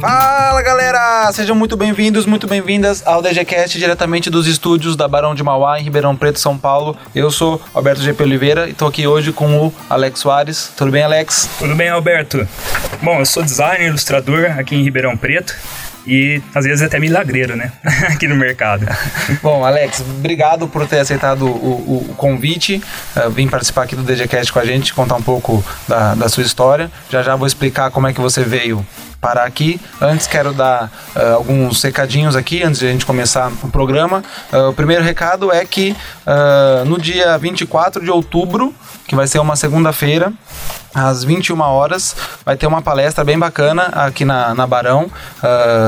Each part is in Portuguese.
Fala galera, sejam muito bem-vindos, muito bem-vindas ao DGCast diretamente dos estúdios da Barão de Mauá em Ribeirão Preto, São Paulo. Eu sou Alberto GP Oliveira e estou aqui hoje com o Alex Soares. Tudo bem, Alex? Tudo bem, Alberto? Bom, eu sou designer, ilustrador aqui em Ribeirão Preto e às vezes até milagreiro, né? Aqui no mercado. Bom, Alex, obrigado por ter aceitado o, o, o convite, uh, vir participar aqui do DGCast com a gente, contar um pouco da, da sua história. Já já vou explicar como é que você veio parar aqui. Antes quero dar uh, alguns recadinhos aqui, antes de a gente começar o programa. Uh, o primeiro recado é que uh, no dia 24 de outubro, que vai ser uma segunda-feira, às 21 horas, vai ter uma palestra bem bacana aqui na, na Barão,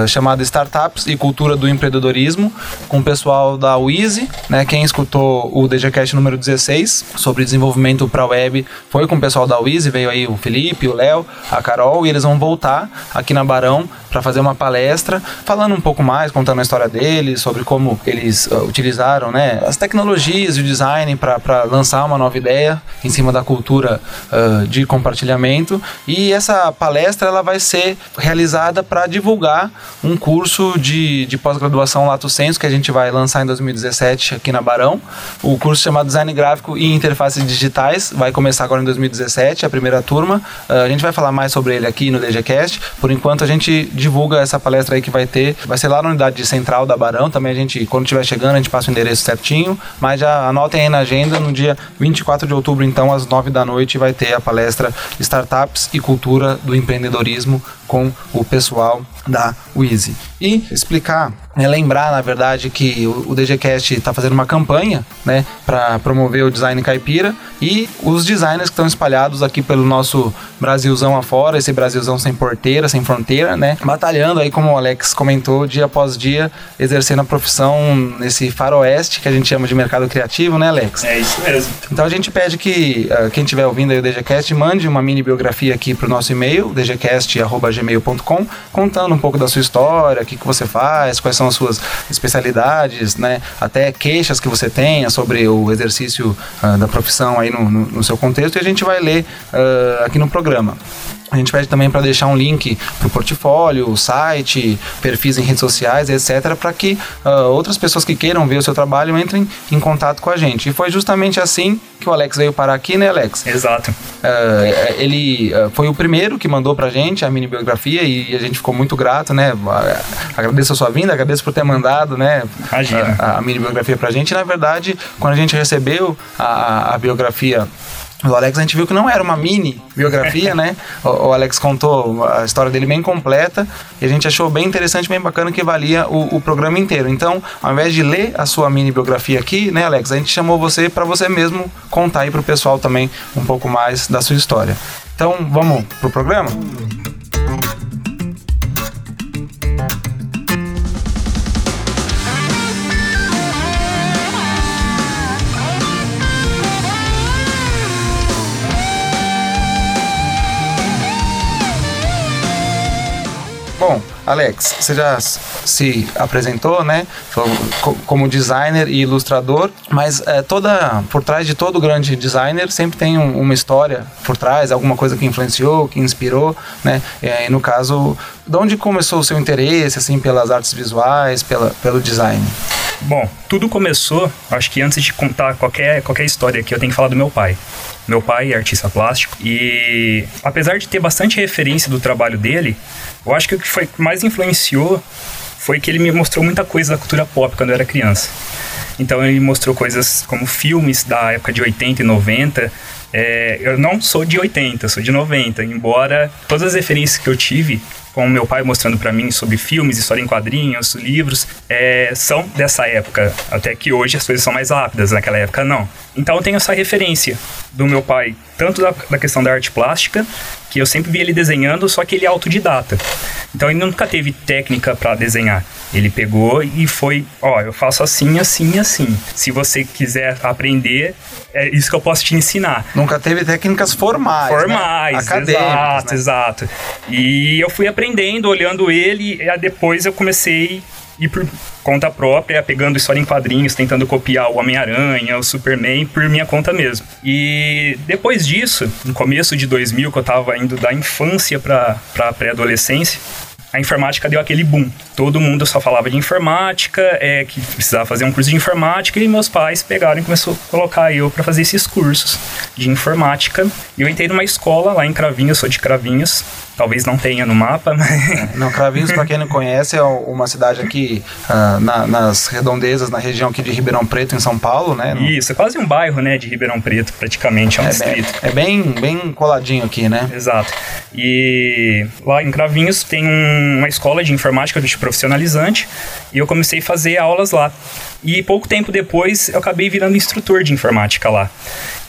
chamada Startups e Cultura do Empreendedorismo, com o pessoal da Wizy, né? Quem escutou o DGCast número 16 sobre desenvolvimento para web foi com o pessoal da Wizy, veio aí o Felipe, o Léo, a Carol, e eles vão voltar aqui na Barão para fazer uma palestra, falando um pouco mais, contando a história deles, sobre como eles uh, utilizaram né, as tecnologias e o design para lançar uma nova ideia em cima da cultura uh, de compartilhamento. E essa palestra ela vai ser realizada para divulgar um curso de, de pós-graduação Lato Senso que a gente vai lançar em 2017 aqui na Barão. O curso chamado Design Gráfico e Interfaces Digitais vai começar agora em 2017, a primeira turma. Uh, a gente vai falar mais sobre ele aqui no DGCast. Por enquanto a gente divulga essa palestra aí que vai ter. Vai ser lá na unidade central da Barão. Também a gente, quando estiver chegando, a gente passa o endereço certinho. Mas já anotem aí na agenda, no dia 24 de outubro, então, às 9 da noite, vai ter a palestra Startups e Cultura do Empreendedorismo com o pessoal da Wheezy. E explicar, né, lembrar, na verdade, que o, o DGCast está fazendo uma campanha né, para promover o design caipira e os designers que estão espalhados aqui pelo nosso Brasilzão afora, esse Brasilzão sem porteira, sem fronteira, né? Batalhando aí, como o Alex comentou, dia após dia, exercendo a profissão nesse faroeste que a gente chama de mercado criativo, né, Alex? É isso mesmo. Então a gente pede que uh, quem estiver ouvindo aí o DGCast mande uma mini biografia aqui para o nosso e-mail, dgcast.gmail.com, contando um pouco da sua história, o que, que você faz, quais são as suas especialidades, né? Até queixas que você tenha sobre o exercício uh, da profissão aí no, no, no, seu contexto e a gente vai ler uh, aqui no programa. A gente pede também para deixar um link para o portfólio, site, perfis em redes sociais, etc., para que uh, outras pessoas que queiram ver o seu trabalho entrem em contato com a gente. E foi justamente assim que o Alex veio parar aqui, né, Alex? Exato. Uh, ele uh, foi o primeiro que mandou para a gente a mini biografia e a gente ficou muito grato, né? Agradeço a sua vinda, agradeço por ter mandado, né? A, a mini biografia para a gente. E, na verdade, quando a gente recebeu a, a biografia o Alex a gente viu que não era uma mini biografia, né? O, o, Alex contou a história dele bem completa e a gente achou bem interessante, bem bacana que valia o, o programa inteiro. Então, ao invés de ler a sua mini biografia aqui, né, Alex, a gente chamou você para você mesmo contar aí pro pessoal também um pouco mais da sua história. Então, vamos pro programa? Alex, você já se apresentou, né? Como designer e ilustrador, mas é, toda por trás de todo grande designer sempre tem um, uma história por trás, alguma coisa que influenciou, que inspirou, né? E no caso, de onde começou o seu interesse assim pelas artes visuais, pela, pelo design? Bom, tudo começou, acho que antes de contar qualquer, qualquer história aqui, eu tenho que falar do meu pai. Meu pai é artista plástico e, apesar de ter bastante referência do trabalho dele, eu acho que o que foi mais influenciou foi que ele me mostrou muita coisa da cultura pop quando eu era criança. Então ele mostrou coisas como filmes da época de 80 e 90. É, eu não sou de 80, sou de 90, embora todas as referências que eu tive com meu pai mostrando para mim sobre filmes, história em quadrinhos, livros, é, são dessa época. Até que hoje as coisas são mais rápidas, naquela época não. Então eu tenho essa referência do meu pai, tanto da, da questão da arte plástica, que eu sempre vi ele desenhando, só que ele é autodidata. Então ele nunca teve técnica para desenhar. Ele pegou e foi, ó, eu faço assim, assim, assim. Se você quiser aprender, é isso que eu posso te ensinar. Nunca teve técnicas formais. Né? Formais, né? exato, né? exato. E eu fui aprendendo, olhando ele, e depois eu comecei e por conta própria, pegando história em quadrinhos, tentando copiar o Homem-Aranha, o Superman, por minha conta mesmo. E depois disso, no começo de 2000, que eu tava indo da infância para pré-adolescência, a informática deu aquele boom. Todo mundo só falava de informática, é que precisava fazer um curso de informática e meus pais pegaram e começou a colocar eu para fazer esses cursos de informática. E eu entrei numa escola lá em Cravinhos, sou de Cravinhos, talvez não tenha no mapa, mas... Não, Cravinhos, para quem não conhece, é uma cidade aqui uh, na, nas redondezas, na região aqui de Ribeirão Preto, em São Paulo, né? No... Isso, é quase um bairro, né, de Ribeirão Preto, praticamente, é um é distrito. Bem, é bem, bem coladinho aqui, né? Exato. E lá em Cravinhos tem um, uma escola de informática de profissionalizante e eu comecei a fazer aulas lá. E pouco tempo depois eu acabei virando instrutor de informática lá.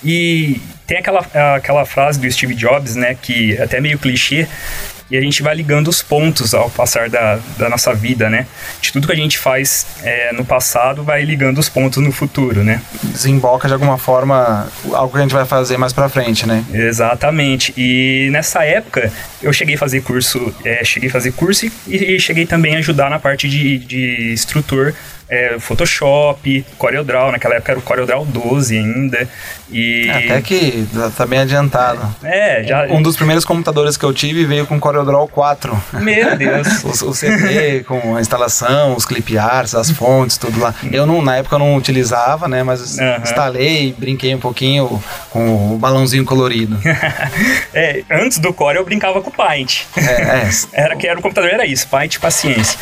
E tem aquela, aquela frase do Steve Jobs, né, que é até meio clichê, e a gente vai ligando os pontos ao passar da, da nossa vida, né? De tudo que a gente faz é, no passado, vai ligando os pontos no futuro, né? Desemboca de alguma forma algo que a gente vai fazer mais pra frente, né? Exatamente. E nessa época, eu cheguei a fazer curso, é, cheguei a fazer curso e, e, cheguei também a ajudar na parte de, de instrutor é, Photoshop, CorelDRAW, naquela época era o CorelDRAW 12 ainda. E... Até que tá bem adiantado. É, já... Um dos primeiros computadores que eu tive veio com CorelDRAW 4. Meu Deus! o, o CD com a instalação, os clip arts, as fontes, tudo lá. Eu não, na época não utilizava, né, mas uhum. instalei, brinquei um pouquinho com o balãozinho colorido. é, antes do Core eu brincava com o Paint. É, é. Era que era o computador era isso, Paint paciência.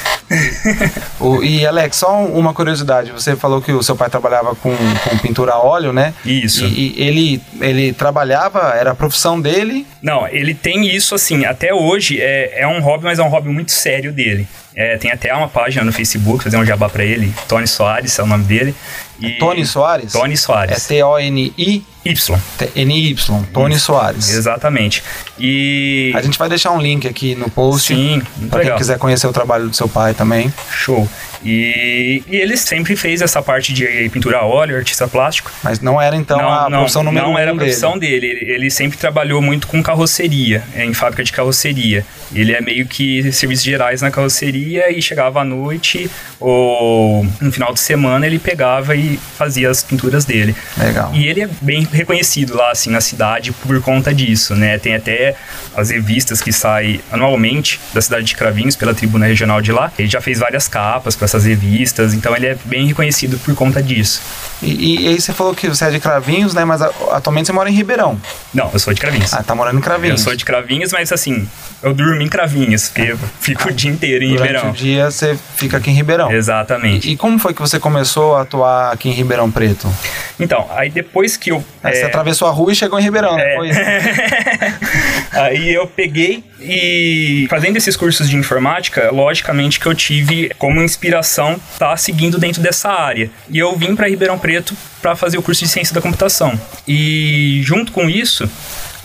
o, e Alex, só um, uma curiosidade. Você falou que o seu pai trabalhava com, com pintura a óleo, né? Isso. E, e, ele, ele trabalhava, era a profissão dele? Não, ele tem isso assim, até hoje é, é um hobby, mas é um hobby muito sério dele. É, tem até uma página no Facebook, fazer um jabá para ele. Tony Soares é o nome dele. E... Tony Soares? Tony Soares. É T-O-N-I? Y. N-Y, Tony. Soares. Exatamente. E. A gente vai deixar um link aqui no post. Sim, para quem quiser conhecer o trabalho do seu pai também. Show. E, e, ele sempre fez essa parte de pintura a óleo, artista plástico. Mas não era então não, a não, profissão número Não um era a profissão dele. dele. Ele, ele, sempre trabalhou muito com carroceria, em fábrica de carroceria. Ele é meio que serviços gerais na carroceria e chegava à noite ou no final de semana ele pegava e fazia as pinturas dele. Legal. E ele é bem reconhecido lá assim na cidade por conta disso, né? Tem até as revistas que saem anualmente da cidade de Cravinhos pela tribuna regional de lá. Ele já fez várias capas para essas revistas, então ele é bem reconhecido por conta disso. E, e aí você falou que você é de Cravinhos, né? Mas atualmente você mora em Ribeirão. Não, eu sou de Cravinhos. Ah, tá morando em Cravinhos. Eu sou de Cravinhos, mas assim, eu durmo em Cravinhos, porque eu fico o dia inteiro em Durante o dia você fica aqui em Ribeirão. Exatamente. E, e, como foi que você começou a atuar aqui em Ribeirão Preto? Então, aí depois que eu... Aí é... Você atravessou a rua e chegou em Ribeirão, é... depois. aí eu peguei e fazendo esses cursos de informática, logicamente que eu tive como inspiração estar tá seguindo dentro dessa área. E eu vim para Ribeirão Preto para fazer o curso de ciência da computação. E junto com isso,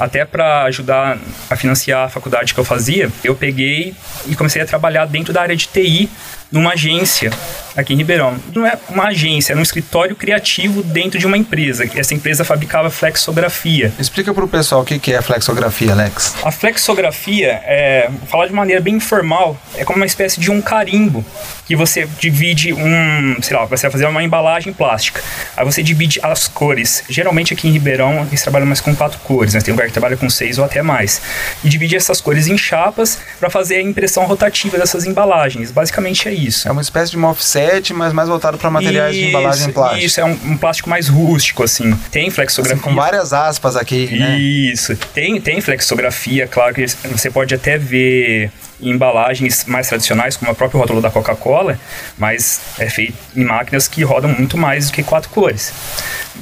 até para ajudar a financiar a faculdade que eu fazia, eu peguei e comecei a trabalhar dentro da área de TI numa agência aqui em Ribeirão. Não é uma agência, era um escritório criativo dentro de uma empresa. Essa empresa fabricava flexografia. Explica para o pessoal o que é flexografia, Alex. A flexografia, é, falar de maneira bem informal, é como uma espécie de um carimbo que você divide um, sei lá, você vai fazer uma embalagem plástica. Aí você divide as cores. Geralmente aqui em Ribeirão eles trabalham mais com quatro cores, né? Tem lugar que trabalha com seis ou até mais. E divide essas cores em chapas para fazer a impressão rotativa dessas embalagens. Basicamente é isso. É uma espécie de uma offset, mas mais voltado para materiais isso, de embalagem plástica. Isso, é um, um, plástico mais rústico, assim. Tem flexografia. Assim, com várias aspas aqui, né? Isso. Tem, tem flexografia, claro que você pode até ver em embalagens mais tradicionais, como a própria rótulo da Coca-Cola, mas é feito em máquinas que rodam muito mais do que quatro cores.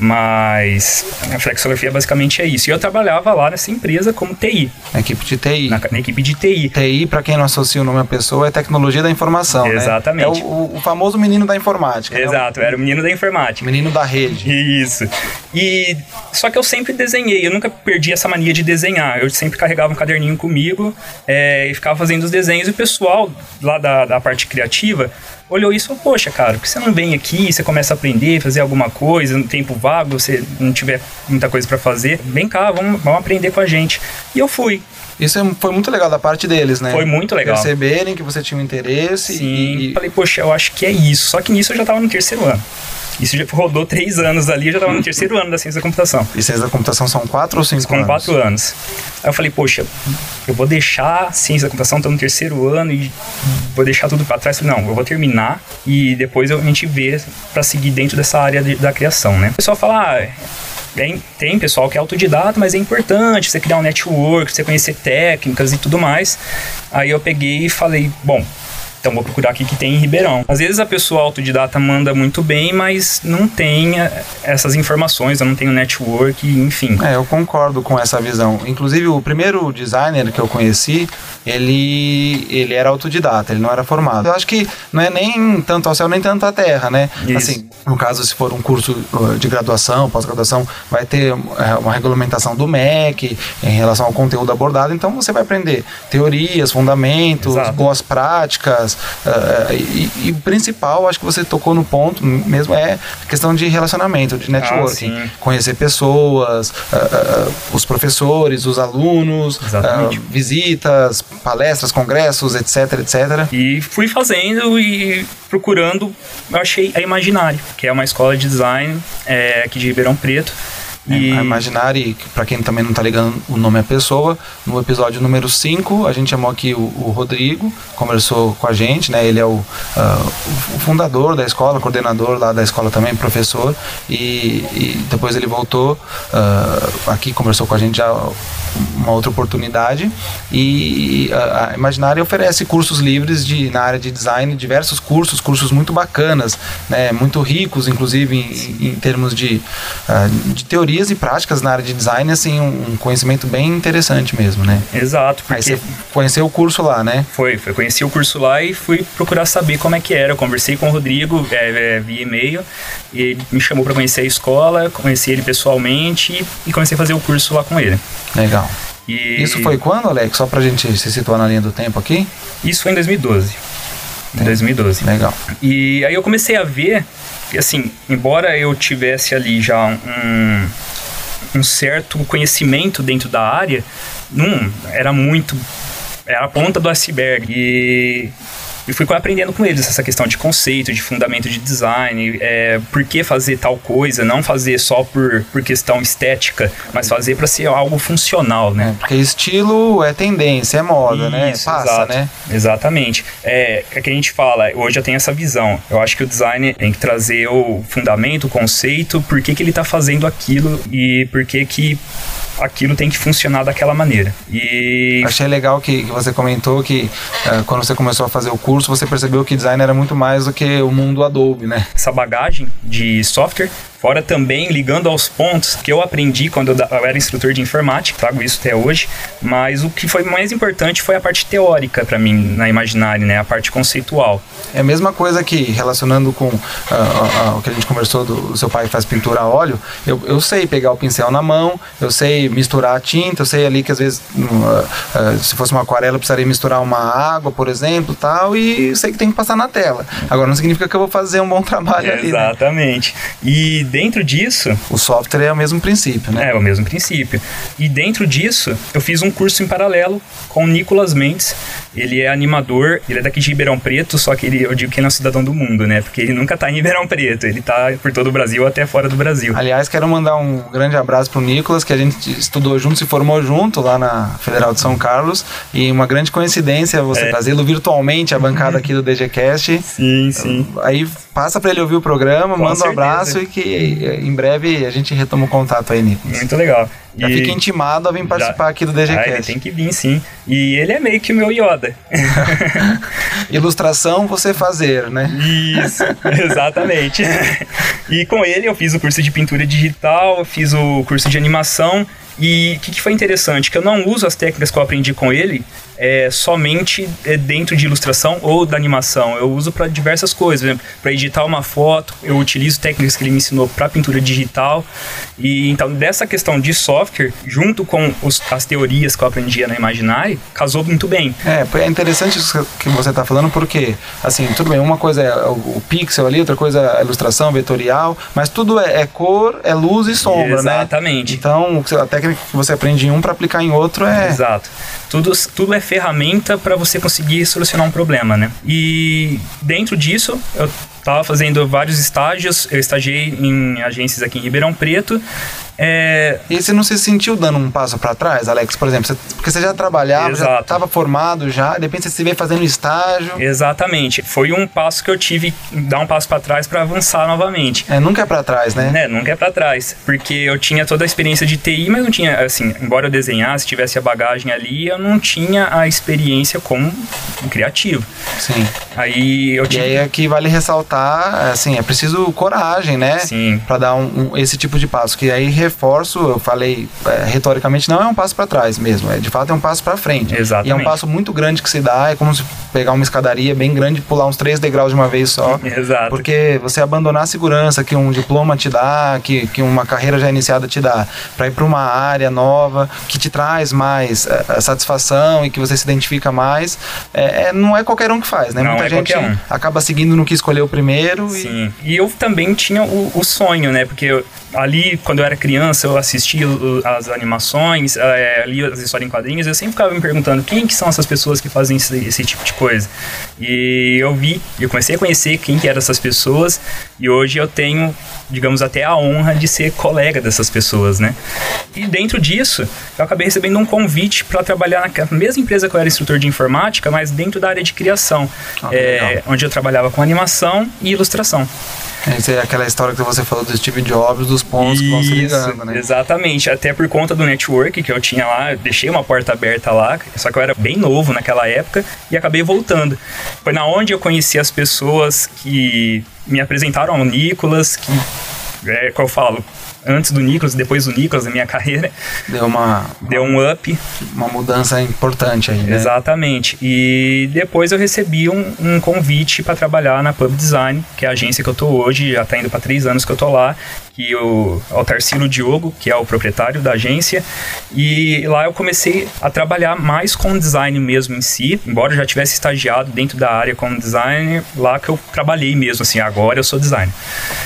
Mas a flexografia basicamente é isso. E eu trabalhava lá nessa empresa como TI. Na equipe de TI. Na, na equipe de TI. TI, para quem não associa o nome à pessoa, é tecnologia da informação. Né? Exatamente. Né? É o, o, famoso menino da informática. Né? Exato, né? era o menino da informática. Menino da rede. Isso. E só que eu sempre desenhei, eu nunca perdi essa mania de desenhar. Eu sempre carregava um caderninho comigo é, e ficava fazendo os desenhos. E o pessoal lá da, da parte criativa olhou isso e falou, poxa, cara, por que você não vem aqui, você começa a aprender, fazer alguma coisa, no tempo vago, você não tiver muita coisa para fazer, vem cá, vamos, vamos aprender com a gente. E eu fui. Isso é foi muito legal da parte deles, né? Foi muito legal. Perceberem que você tinha um interesse. Sim. E... Falei, poxa, eu acho que é isso. Só que nisso eu já estava no terceiro ano. Isso já rodou três anos ali, eu já estava no terceiro ano da ciência da computação. E ciência da computação são quatro ou cinco Com anos? Com quatro anos. Aí eu falei, poxa, eu vou deixar ciência da computação, estou no terceiro ano e vou deixar tudo para trás. Falei, não, eu vou terminar e depois a gente vê para seguir dentro dessa área de, da criação, né? O pessoal fala, ah, tem, tem pessoal que é autodidata, mas é importante você criar um network, você conhecer técnicas e tudo mais. Aí eu peguei e falei, bom, então vou procurar aqui que tem em Ribeirão. Às vezes a pessoa autodidata manda muito bem, mas não tem eh, essas informações, eu não tenho network, enfim. É, eu concordo com essa visão. Inclusive o primeiro designer que eu conheci, ele ele era autodidata, ele não era formado. Eu acho que não é nem tanto ao céu nem tanto à terra, né? Isso. Assim, no caso se for um curso uh, de graduação, pós-graduação, vai ter é, uma regulamentação do MEC em relação ao conteúdo abordado, então você vai aprender teorias, fundamentos, Exato. boas práticas Uh, e, e, o principal, acho que você tocou no ponto mesmo, é a questão de relacionamento, de networking. Ah, conhecer pessoas, uh, os professores, os alunos, visitas, palestras, congressos, etc, etc. E fui fazendo e procurando, eu achei a Imaginário, que é uma escola de design é, aqui de Ribeirão Preto. É, e... A Imaginari, para quem também não está ligando o nome à pessoa, no episódio número 5, a gente chamou aqui o, o, Rodrigo, conversou com a gente, né? Ele é o, uh, o fundador da escola, coordenador lá da escola também, professor, e, e depois ele voltou uh, aqui, conversou com a gente já uma outra oportunidade e a, a Imaginária oferece cursos livres de, na área de design, diversos cursos, cursos muito bacanas, né, muito ricos, inclusive em, em termos de, uh, de teorias e práticas na área de design, assim, um, um conhecimento bem interessante mesmo, né? Exato. Porque... Aí você conheceu o curso lá, né? Foi, foi, conheci o curso lá e fui procurar saber como é que era. Eu conversei com o Rodrigo é, é, via e-mail e ele me chamou para conhecer a escola, conheci ele pessoalmente e, e comecei a fazer o curso lá com ele. Legal. E... Isso foi quando, Alex? Só pra gente se situar na linha do tempo aqui? Isso foi em 2012. Em 2012. Legal. E aí eu comecei a ver que, assim, embora eu tivesse ali já um, um certo conhecimento dentro da área, não, era muito. Era a ponta do iceberg. E e fui aprendendo com eles essa questão de conceito, de fundamento de design, é, por que fazer tal coisa, não fazer só por, por questão estética, mas fazer para ser algo funcional, né? É, porque estilo é tendência, é moda, né? Isso, né? Passa, exato, né? Exatamente. É, é que a gente fala, hoje eu tenho essa visão. Eu acho que o design tem que trazer o fundamento, o conceito, por que, que ele está fazendo aquilo e por que que aquilo tem que funcionar daquela maneira. E achei legal que, que você comentou que uh, quando você começou a fazer o curso, você percebeu que design era muito mais do que o mundo Adobe, né? Essa bagagem de software Fora também ligando aos pontos que eu aprendi quando eu era instrutor de informática, trago isso até hoje, mas o que foi mais importante foi a parte teórica para mim na Imaginário, né, a parte conceitual. É a mesma coisa que relacionando com uh, uh, uh, o que a gente conversou do seu pai que faz pintura a óleo, eu, eu sei pegar o pincel na mão, eu sei misturar a tinta, eu sei ali que às vezes se fosse uma aquarela eu precisaria misturar uma água, por exemplo, tal, e sei que tem que passar na tela. Agora não significa que eu vou fazer um bom trabalho ali. Né? Exatamente. Né? E dentro disso. O software é o mesmo princípio, né? É, o mesmo princípio. E dentro disso, eu fiz um curso em paralelo com o Nicolas Mendes. Ele é animador, ele é daqui de Ribeirão Preto, só que ele, eu digo que ele é um cidadão do mundo, né? Porque ele nunca tá em Ribeirão Preto, ele tá por todo o Brasil, até fora do Brasil. Aliás, quero mandar um grande abraço pro Nicolas, que a gente estudou junto, se formou junto lá na Federal de São Carlos. E uma grande coincidência você é. trazê-lo virtualmente à bancada aqui do DGCast. Sim, sim. Aí passa para ele ouvir o programa, Com manda certeza. um abraço e que em breve a gente retoma o contato aí, Nicolas. Muito legal. Já e fica intimado a vir participar já... aqui do DGCast. Ah, ele tem que vir, sim. E ele é meio que o meu Yoda. Ilustração você fazer, né? Isso, exatamente. e com ele eu fiz o curso de pintura digital, fiz o curso de animação. E o que, que, foi interessante? Que eu não uso as técnicas que eu aprendi com ele é, somente é, dentro de ilustração ou da animação. Eu uso para diversas coisas. Para editar uma foto, eu utilizo técnicas que ele me ensinou para pintura digital. E então, dessa questão de software, junto com os, as teorias que eu aprendia na Imaginary, casou muito bem. É, é interessante isso que você está falando, porque, assim, tudo bem, uma coisa é o, o, pixel ali, outra coisa é a ilustração vetorial, mas tudo é, é cor, é luz e sombra, né? Exatamente. Né? Então, a técnica que você aprende em um para aplicar em outro é. Exato. Tudo, tudo é ferramenta para você conseguir solucionar um problema, né? E dentro disso, eu estava fazendo vários estágios. Eu estagiei em agências aqui em Ribeirão Preto é... E você não se sentiu dando um passo para trás, Alex? Por exemplo, você, porque você já trabalhava, Exato. já estava formado já, de repente você se vê fazendo estágio. Exatamente. Foi um passo que eu tive dar um passo para trás para avançar novamente. É, nunca é para trás, né? É, nunca é para trás, porque eu tinha toda a experiência de TI, mas não tinha, assim, embora eu desenhasse, tivesse a bagagem ali, eu não tinha a experiência como um criativo. Sim. Aí eu tive... E aí aqui vale ressaltar, assim, é preciso coragem, né? Sim. Para dar um, um, esse tipo de passo, que aí reforço, eu falei é, retoricamente, não é um passo para trás mesmo, é de fato é um passo para frente. Exatamente. E é um passo muito grande que se dá, é como se pegar uma escadaria bem grande e pular uns três degraus de uma vez só. Exato. Porque você abandonar a segurança que um diploma te dá, que, que uma carreira já iniciada te dá, para ir para uma área nova que te traz mais é, satisfação e que você se identifica mais, é, é, não é qualquer um que faz, né? Não Muita é gente um. acaba seguindo no que escolheu primeiro. Sim. E... e eu também tinha o, o sonho, né? Porque eu, ali, quando eu era criança, eu assistia as animações, é, lia as histórias em quadrinhos, eu sempre ficava me perguntando quem que são essas pessoas que fazem esse, esse, tipo de coisa. E eu vi, eu comecei a conhecer quem que eram essas pessoas, e hoje eu tenho, digamos, até a honra de ser colega dessas pessoas, né? E dentro disso, eu acabei recebendo um convite para trabalhar na mesma empresa que eu era instrutor de informática, mas dentro da área de criação, ah, é, onde eu trabalhava com animação e ilustração. Essa é aquela história que você falou do Steve Jobs, dos pontos Isso, que vão se ligando, né? Exatamente, até por conta do network que eu tinha lá, eu deixei uma porta aberta lá, só que eu era bem novo naquela época e acabei voltando. Foi na onde eu conheci as pessoas que me apresentaram ao Nicolas, que é, que eu falo, antes do Nicolas, depois do Nicolas na minha carreira. Deu uma. Deu um up. Uma mudança importante aí, né? Exatamente. E depois eu recebi um, um convite para trabalhar na Pub Design, que é a agência que eu tô hoje, já tá indo para três anos que eu tô lá. Que o, o Tarsilo Diogo, que é o proprietário da agência, e lá eu comecei a trabalhar mais com design mesmo em si, embora eu já tivesse estagiado dentro da área como designer, lá que eu trabalhei mesmo, assim, agora eu sou designer.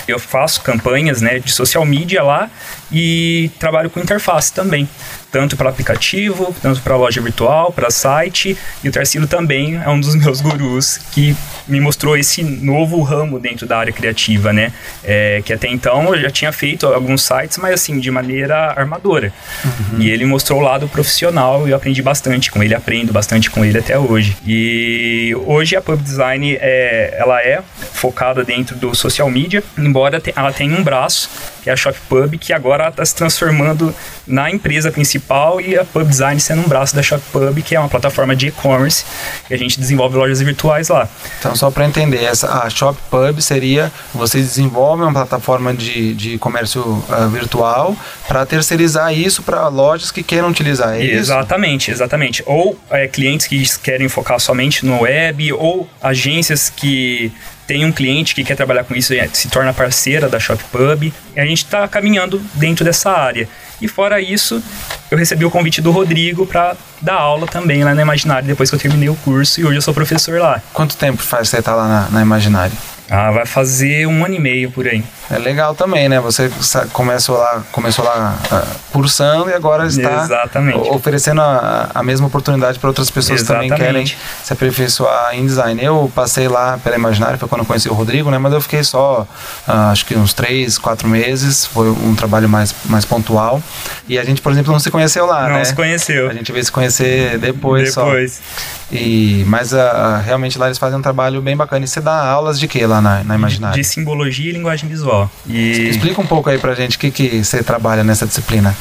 Eu faço campanhas, né, de social media lá e trabalho com interface também tanto para aplicativo, tanto para loja virtual, para site. E o Tarsilo também é um dos meus gurus que me mostrou esse novo ramo dentro da área criativa, né? É, que até então eu já tinha feito alguns sites, mas assim, de maneira armadora. Uhum. E ele mostrou o lado profissional e eu aprendi bastante com ele, aprendo bastante com ele até hoje. E hoje a Pub Design é, ela é focada dentro do social media, embora ela tenha um braço, que é a Shop Pub, que agora está se transformando na empresa principal principal e a Pub Design sendo um braço da Shop Pub, que é uma plataforma de e-commerce e a gente desenvolve lojas virtuais lá. Então, só para entender, essa, a Shop Pub seria você desenvolve uma plataforma de, de comércio uh, virtual para terceirizar isso para lojas que queiram utilizar. É exatamente, isso? exatamente. Ou é, clientes que querem focar somente no web, ou agências que tem um cliente que quer trabalhar com isso e se torna parceira da ShopPub. E a gente está caminhando dentro dessa área. E fora isso, eu recebi o convite do Rodrigo para dar aula também lá na Imaginário depois que eu terminei o curso e hoje eu sou professor lá. Quanto tempo faz você estar tá lá na, na? Ah, vai fazer um ano e meio por aí. É legal também, né? Você começou lá, começou lá uh, cursando e agora está Exatamente. oferecendo a, a mesma oportunidade para outras pessoas Exatamente. que também querem se aperfeiçoar em design. Eu passei lá pela Imaginária, foi quando eu conheci o Rodrigo, né? Mas eu fiquei só, uh, acho que uns três, quatro meses. Foi um trabalho mais, mais pontual. E a gente, por exemplo, não se conheceu lá, não né? Não se conheceu. A gente veio se conhecer depois, depois. só. E, mas uh, realmente lá eles fazem um trabalho bem bacana. E você dá aulas de quê lá na, na Imaginária? De, de simbologia e linguagem visual. E... Explica um pouco aí pra gente o que, que você trabalha nessa disciplina.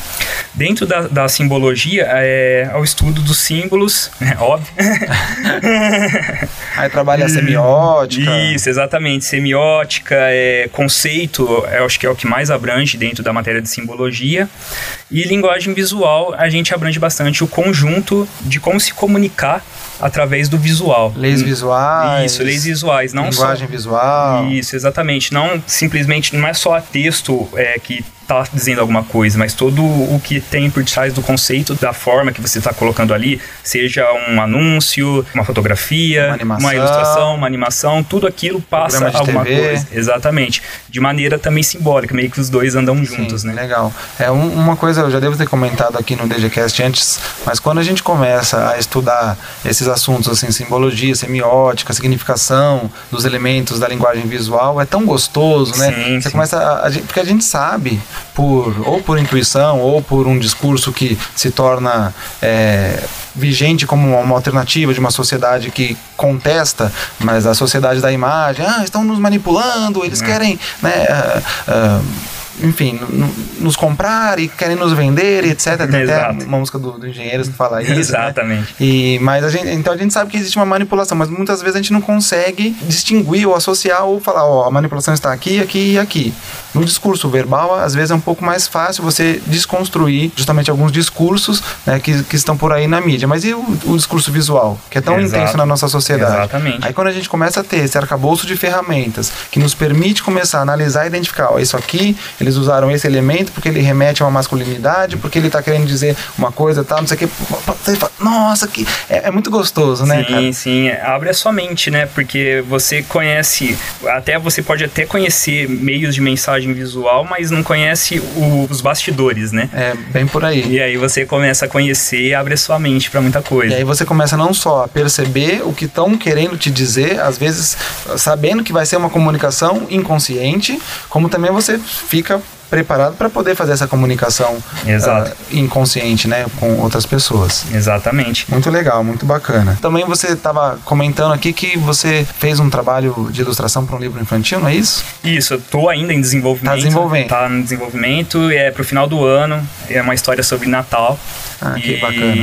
Dentro da, da simbologia é, é o estudo dos símbolos, é óbvio. aí trabalha a semiótica. Isso, exatamente. Semiótica, é, conceito, eu acho que é o que mais abrange dentro da matéria de simbologia. E linguagem visual, a gente abrange bastante o conjunto de como se comunicar através do visual. Leis visuais. Isso, leis visuais. Não linguagem só, visual. Isso, exatamente. Não simplesmente, não é só texto é, que está dizendo alguma coisa, mas todo o que tem por trás do conceito, da forma que você está colocando ali, seja um anúncio, uma fotografia, uma, animação, uma ilustração, uma animação, tudo aquilo passa alguma TV. coisa. Exatamente. De maneira também simbólica, meio que os dois andam juntos, Sim, né? Legal. É um, uma coisa, eu já devo ter comentado aqui no DGCast antes, mas quando a gente começa a estudar esses assuntos assim, simbologia, semiótica, significação dos elementos da linguagem visual, é tão gostoso, né? Sim, você sim. começa a, a, porque a gente sabe por ou por intuição ou por um discurso que se torna é, vigente como uma alternativa de uma sociedade que contesta, mas a sociedade da imagem, ah, estão nos manipulando, eles é. querem, né? Uh, uh, enfim, nos comprar e querem nos vender, etc. Tem Exato. até uma música do, do Engenheiros que fala isso. Né? Exatamente. Né? E, mas a gente, então a gente sabe que existe uma manipulação, mas muitas vezes a gente não consegue distinguir ou associar ou falar, ó, a manipulação está aqui, aqui e aqui. No discurso verbal, às vezes é um pouco mais fácil você desconstruir justamente alguns discursos né, que, que estão por aí na mídia. Mas e o, o discurso visual, que é tão Exato. intenso na nossa sociedade? Exatamente. Aí quando a gente começa a ter esse arcabouço de ferramentas que nos permite começar a analisar e identificar, ó, isso aqui, eles usaram esse elemento porque ele remete a uma masculinidade, porque ele está querendo dizer uma coisa tal, não sei o que. Você fala, nossa, que é, é, muito gostoso, né? Sim, cara? sim. Abre a sua mente, né? Porque você conhece, até você pode até conhecer meios de mensagem visual, mas não conhece o, os bastidores, né? É, bem por aí. E aí você começa a conhecer e abre a sua mente para muita coisa. E aí você começa não só a perceber o que estão querendo te dizer, às vezes sabendo que vai ser uma comunicação inconsciente, como também você fica preparado para poder fazer essa comunicação uh, inconsciente, né, com outras pessoas. Exatamente. Muito legal, muito bacana. Também você estava comentando aqui que você fez um trabalho de ilustração para um livro infantil, não é isso? Isso, eu tô ainda em desenvolvimento. Tá desenvolvendo. Tá no desenvolvimento, é pro final do ano, é uma história sobre Natal. Ah, que e... bacana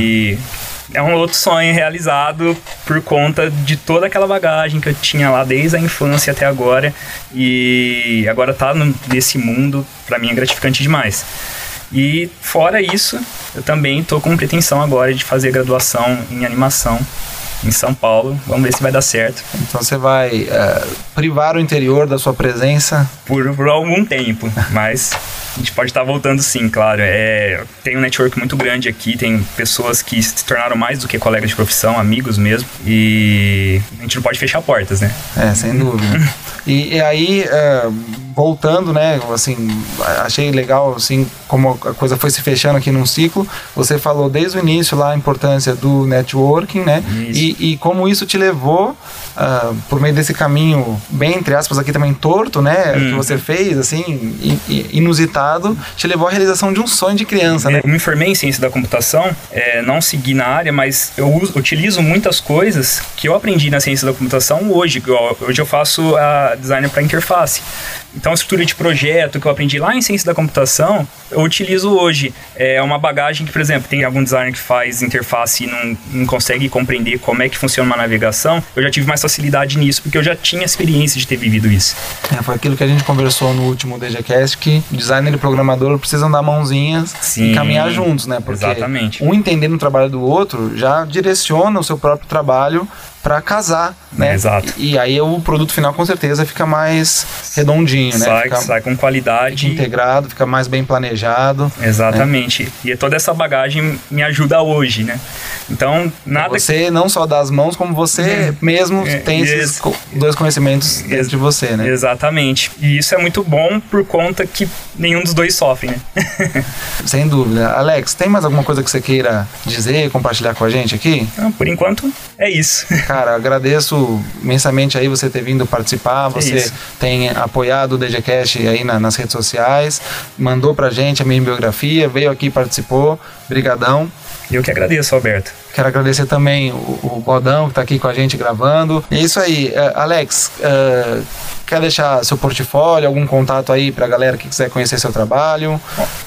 é um outro sonho realizado por conta de toda aquela bagagem que eu tinha lá desde a infância até agora. E agora tá no, nesse mundo, para mim é gratificante demais. E fora isso, eu também tô com pretensão agora de fazer graduação em animação em São Paulo. Vamos ver se vai dar certo. Então você vai uh, privar o interior da sua presença? Por, por algum tempo, mas a gente pode estar voltando sim, claro. É, tem um network muito grande aqui, tem pessoas que se tornaram mais do que colegas de profissão, amigos mesmo, e a gente não pode fechar portas, né? É, sem dúvida. e, e, aí, é, voltando, né, assim, achei legal, assim, como a coisa foi se fechando aqui num ciclo, você falou desde o início lá a importância do networking, né, e, e, como isso te levou, uh, por meio desse caminho, bem entre aspas, aqui também torto, né, hum. que você fez, assim, inusitado, te levou à realização de um sonho de criança, né? Eu me formei em ciência da computação, é, não segui na área, mas eu uso, utilizo muitas coisas que eu aprendi na ciência da computação hoje. Hoje eu faço a design para interface. Então, a estrutura de projeto que eu aprendi lá em ciência da computação, eu utilizo hoje. É uma bagagem que, por exemplo, tem algum designer que faz interface e não, não consegue compreender como é que funciona uma navegação. Eu já tive mais facilidade nisso, porque eu já tinha experiência de ter vivido isso. É, foi aquilo que a gente conversou no último DGCast, que designer e programador precisam dar mãozinhas Sim, e caminhar juntos, né? Porque exatamente. um entendendo o trabalho do outro já direciona o seu próprio trabalho para casar, né? Exato. E, e, aí o produto final com certeza fica mais redondinho, sai, né? Fica, sai com qualidade. Fica integrado, fica mais bem planejado. Exatamente. Né? E toda essa bagagem me ajuda hoje, né? Então, nada... Você não só dá as mãos, como você é. mesmo é. tem esses dois conhecimentos dentro de você, né? Exatamente. E isso é muito bom por conta que nenhum dos dois sofre, né? Sem dúvida. Alex, tem mais alguma coisa que você queira dizer, compartilhar com a gente aqui? Não, por enquanto, é isso. Cara, agradeço imensamente aí você ter vindo participar, você é tem apoiado o DGCast aí na, nas redes sociais, mandou pra gente a minha biografia, veio aqui, participou. Brigadão. Eu que agradeço, Alberto. Quero agradecer também o, o Bodão que está aqui com a gente gravando. É isso aí. Uh, Alex, uh, quer deixar seu portfólio, algum contato aí para a galera que quiser conhecer seu trabalho?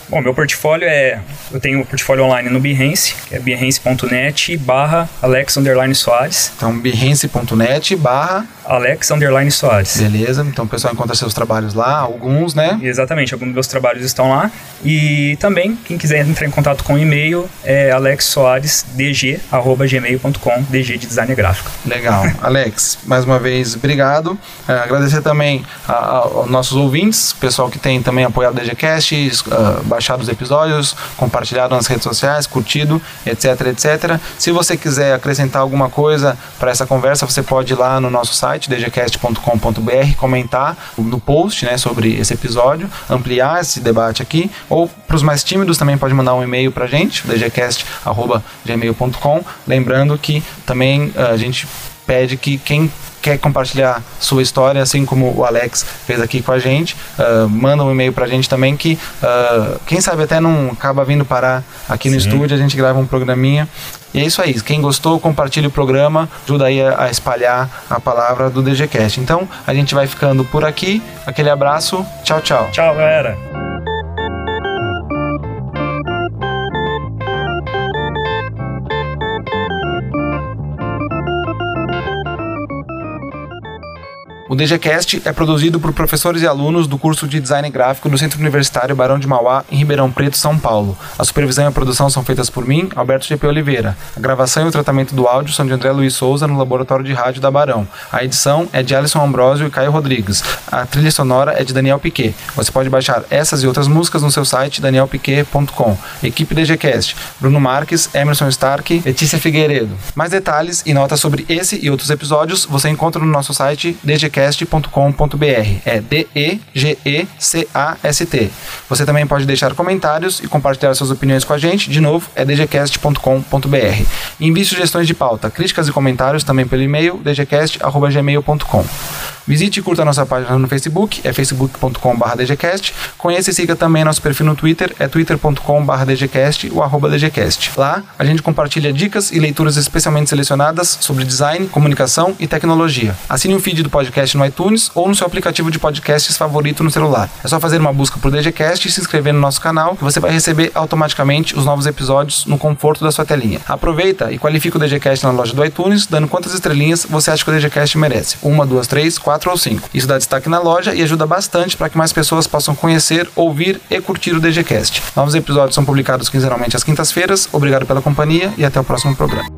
Bom, meu portfólio é... Eu tenho um portfólio online no Behance, que é behance.net barra Alex Soares. Então, behance.net barra Alex Underline Soares. Beleza, então o pessoal encontra seus trabalhos lá, alguns, né? Exatamente, alguns dos meus trabalhos estão lá. E também, quem quiser entrar em contato com o e-mail é alexsoaresdg.gmail.com, DG de design gráfico. Legal. Alex, mais uma vez, obrigado. É, agradecer também aos nossos ouvintes, pessoal que tem também apoiado o DGCast, uh, baixado os episódios, compartilhado nas redes sociais, curtido, etc, etc. Se você quiser acrescentar alguma coisa para essa conversa, você pode ir lá no nosso site dgcast.com.br, comentar no post né, sobre esse episódio, ampliar esse debate aqui, ou para os mais tímidos também pode mandar um e-mail para a gente, dgcast.gmail.com, lembrando que também uh, a gente pede que quem quer compartilhar sua história, assim como o Alex fez aqui com a gente, uh, manda um e-mail para a gente também que, uh, quem sabe até não acaba vindo parar aqui no Sim. estúdio, a gente grava um programinha e é isso aí. Quem gostou, compartilhe o programa, ajuda aí a, a espalhar a palavra do DGCast. Então, a gente vai ficando por aqui. Aquele abraço. Tchau, tchau. Tchau, galera. O DGCast é produzido por professores e alunos do curso de Design Gráfico no Centro Universitário Barão de Mauá, em Ribeirão Preto, São Paulo. A supervisão e a produção são feitas por mim, Alberto GP Oliveira. A gravação e o tratamento do áudio são de André Luiz Souza no Laboratório de Rádio da Barão. A edição é de Alisson Ambrosio e Caio Rodrigues. A trilha sonora é de Daniel Piquet. Você pode baixar essas e outras músicas no seu site danielpiquet.com. Equipe DGCast: Bruno Marques, Emerson Stark, Letícia Figueiredo. Mais detalhes e notas sobre esse e outros episódios você encontra no nosso site dgcast degecast.com.br. É D-E-G-E-C-A-S-T. Você também pode deixar comentários e compartilhar suas opiniões com a gente. De novo, é dgcast.com.br. Envie sugestões de pauta, críticas e comentários também pelo e-mail dgcast.gmail.com. Visite e curta nossa página no Facebook, é facebook.com.br dgcast. Conheça e siga também nosso perfil no Twitter, é twitter.com.br dgcast ou arroba dgcast. Lá, a gente compartilha dicas e leituras especialmente selecionadas sobre design, comunicação e tecnologia. Assine o feed do podcast no iTunes ou no seu aplicativo de podcasts favorito no celular. É só fazer uma busca por DGCast e se inscrever no nosso canal você vai receber automaticamente os novos episódios no conforto da sua telinha. Aproveita e qualifica o DGCast na loja do iTunes, dando quantas estrelinhas você acha que o DGCast merece. Uma, duas, três, quatro 4 ou 5. Isso dá destaque na loja e ajuda bastante para que mais pessoas possam conhecer, ouvir e curtir o DGCast. Novos episódios são publicados quinzenalmente às quintas-feiras. Obrigado pela companhia e até o próximo programa.